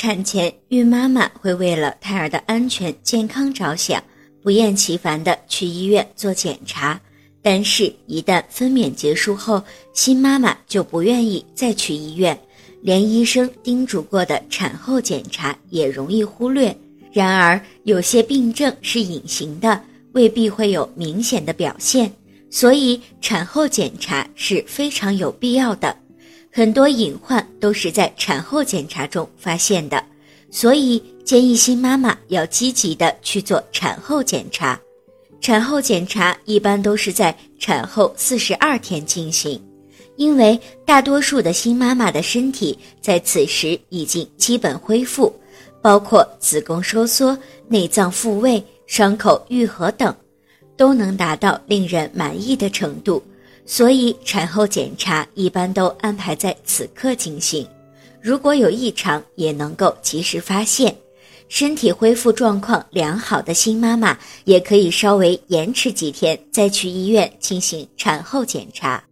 产前孕妈妈会为了胎儿的安全健康着想，不厌其烦地去医院做检查。但是，一旦分娩结束后，新妈妈就不愿意再去医院，连医生叮嘱过的产后检查也容易忽略。然而，有些病症是隐形的，未必会有明显的表现，所以产后检查是非常有必要的。很多隐患都是在产后检查中发现的，所以建议新妈妈要积极的去做产后检查。产后检查一般都是在产后四十二天进行，因为大多数的新妈妈的身体在此时已经基本恢复。包括子宫收缩、内脏复位、伤口愈合等，都能达到令人满意的程度，所以产后检查一般都安排在此刻进行。如果有异常，也能够及时发现。身体恢复状况良好的新妈妈，也可以稍微延迟几天再去医院进行产后检查。